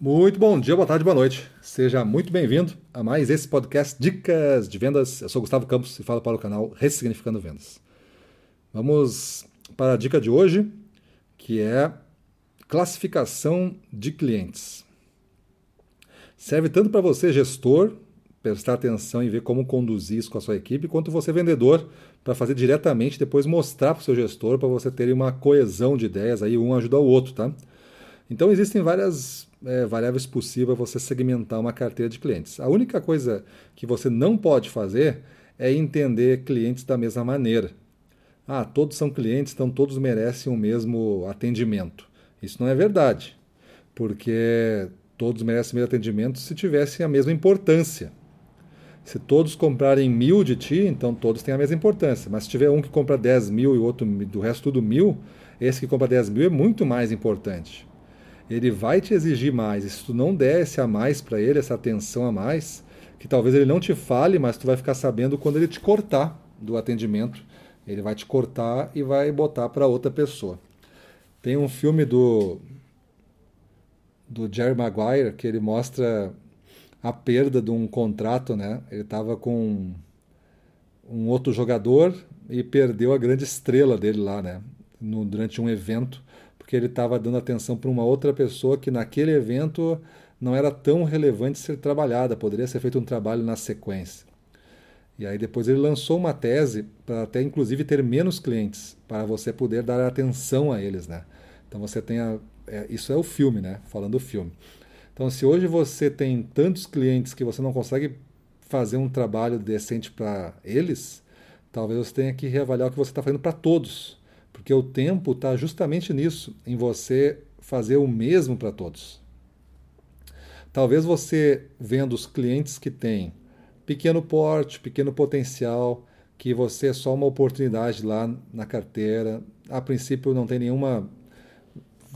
Muito bom dia, boa tarde, boa noite. Seja muito bem-vindo a mais esse podcast Dicas de Vendas. Eu sou Gustavo Campos e falo para o canal Ressignificando Vendas. Vamos para a dica de hoje, que é classificação de clientes. Serve tanto para você, gestor, prestar atenção e ver como conduzir isso com a sua equipe, quanto você, vendedor, para fazer diretamente, depois mostrar para o seu gestor, para você ter uma coesão de ideias, aí um ajuda o outro, tá? Então existem várias é, variáveis possíveis você segmentar uma carteira de clientes. A única coisa que você não pode fazer é entender clientes da mesma maneira. Ah, todos são clientes, então todos merecem o mesmo atendimento. Isso não é verdade, porque todos merecem o mesmo atendimento se tivessem a mesma importância. Se todos comprarem mil de ti, então todos têm a mesma importância. Mas se tiver um que compra 10 mil e o outro do resto tudo mil, esse que compra 10 mil é muito mais importante ele vai te exigir mais. E se tu não der esse a mais para ele, essa atenção a mais, que talvez ele não te fale, mas tu vai ficar sabendo quando ele te cortar do atendimento. Ele vai te cortar e vai botar para outra pessoa. Tem um filme do do Jerry Maguire que ele mostra a perda de um contrato, né? Ele estava com um outro jogador e perdeu a grande estrela dele lá, né? No, durante um evento porque ele estava dando atenção para uma outra pessoa que naquele evento não era tão relevante ser trabalhada, poderia ser feito um trabalho na sequência. E aí depois ele lançou uma tese para até inclusive ter menos clientes, para você poder dar atenção a eles, né? Então você tem a, é, isso é o filme, né? Falando do filme. Então se hoje você tem tantos clientes que você não consegue fazer um trabalho decente para eles, talvez você tenha que reavaliar o que você está fazendo para todos. Porque o tempo está justamente nisso, em você fazer o mesmo para todos. Talvez você vendo os clientes que têm pequeno porte, pequeno potencial, que você é só uma oportunidade lá na carteira, a princípio não tem nenhuma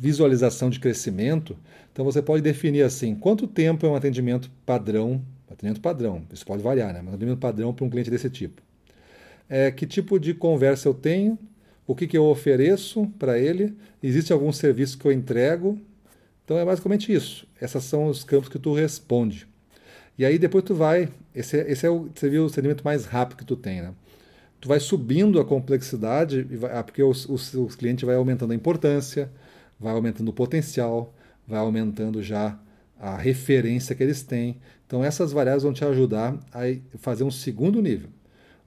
visualização de crescimento, então você pode definir assim, quanto tempo é um atendimento padrão, atendimento padrão, isso pode variar, né? Mas um atendimento padrão para um cliente desse tipo. É, que tipo de conversa eu tenho, o que, que eu ofereço para ele, existe algum serviço que eu entrego. Então é basicamente isso. Esses são os campos que tu responde. E aí depois tu vai, esse, é, esse é o, viu, o segmento mais rápido que tu tem, né? Tu vai subindo a complexidade, ah, porque os, os, os clientes vai aumentando a importância, vai aumentando o potencial, vai aumentando já a referência que eles têm. Então essas variáveis vão te ajudar a fazer um segundo nível,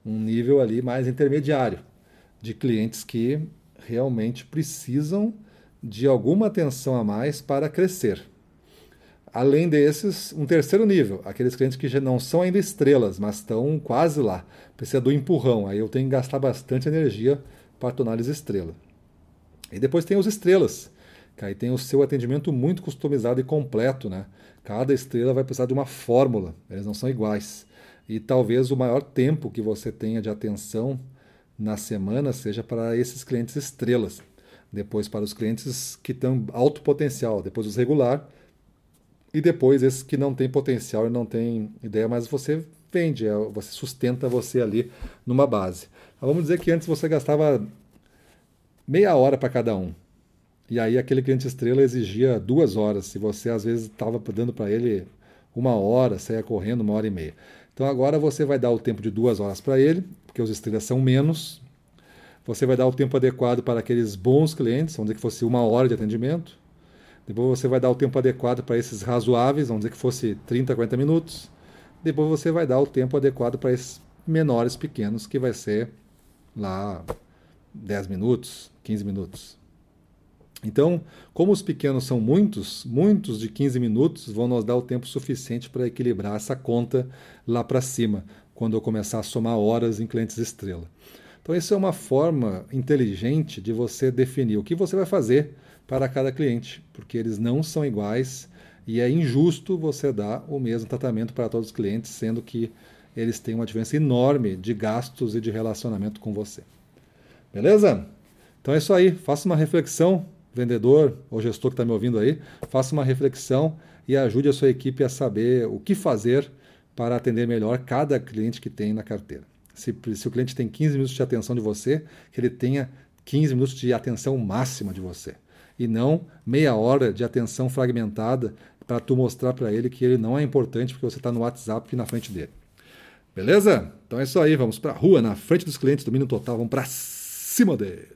um nível ali mais intermediário, de clientes que realmente precisam de alguma atenção a mais para crescer. Além desses, um terceiro nível, aqueles clientes que já não são ainda estrelas, mas estão quase lá. Precisa do empurrão, aí eu tenho que gastar bastante energia para torná-los estrela. E depois tem os estrelas, que aí tem o seu atendimento muito customizado e completo. Né? Cada estrela vai precisar de uma fórmula, eles não são iguais. E talvez o maior tempo que você tenha de atenção na semana seja para esses clientes estrelas, depois para os clientes que têm alto potencial, depois os regular e depois esses que não têm potencial e não têm ideia, mas você vende, é, você sustenta você ali numa base. Mas vamos dizer que antes você gastava meia hora para cada um. E aí aquele cliente estrela exigia duas horas. Se você às vezes estava dando para ele uma hora, saia correndo uma hora e meia. Então agora você vai dar o tempo de duas horas para ele, porque os estrelas são menos. Você vai dar o tempo adequado para aqueles bons clientes, vamos dizer que fosse uma hora de atendimento. Depois você vai dar o tempo adequado para esses razoáveis, vamos dizer que fosse 30, 40 minutos. Depois você vai dar o tempo adequado para esses menores, pequenos, que vai ser lá 10 minutos, 15 minutos. Então, como os pequenos são muitos, muitos de 15 minutos vão nos dar o tempo suficiente para equilibrar essa conta lá para cima, quando eu começar a somar horas em clientes estrela. Então, isso é uma forma inteligente de você definir o que você vai fazer para cada cliente, porque eles não são iguais e é injusto você dar o mesmo tratamento para todos os clientes, sendo que eles têm uma diferença enorme de gastos e de relacionamento com você. Beleza? Então é isso aí. Faça uma reflexão vendedor ou gestor que está me ouvindo aí, faça uma reflexão e ajude a sua equipe a saber o que fazer para atender melhor cada cliente que tem na carteira. Se, se o cliente tem 15 minutos de atenção de você, que ele tenha 15 minutos de atenção máxima de você. E não meia hora de atenção fragmentada para tu mostrar para ele que ele não é importante porque você está no WhatsApp na frente dele. Beleza? Então é isso aí, vamos para a rua, na frente dos clientes, domínio total, vamos para cima dele.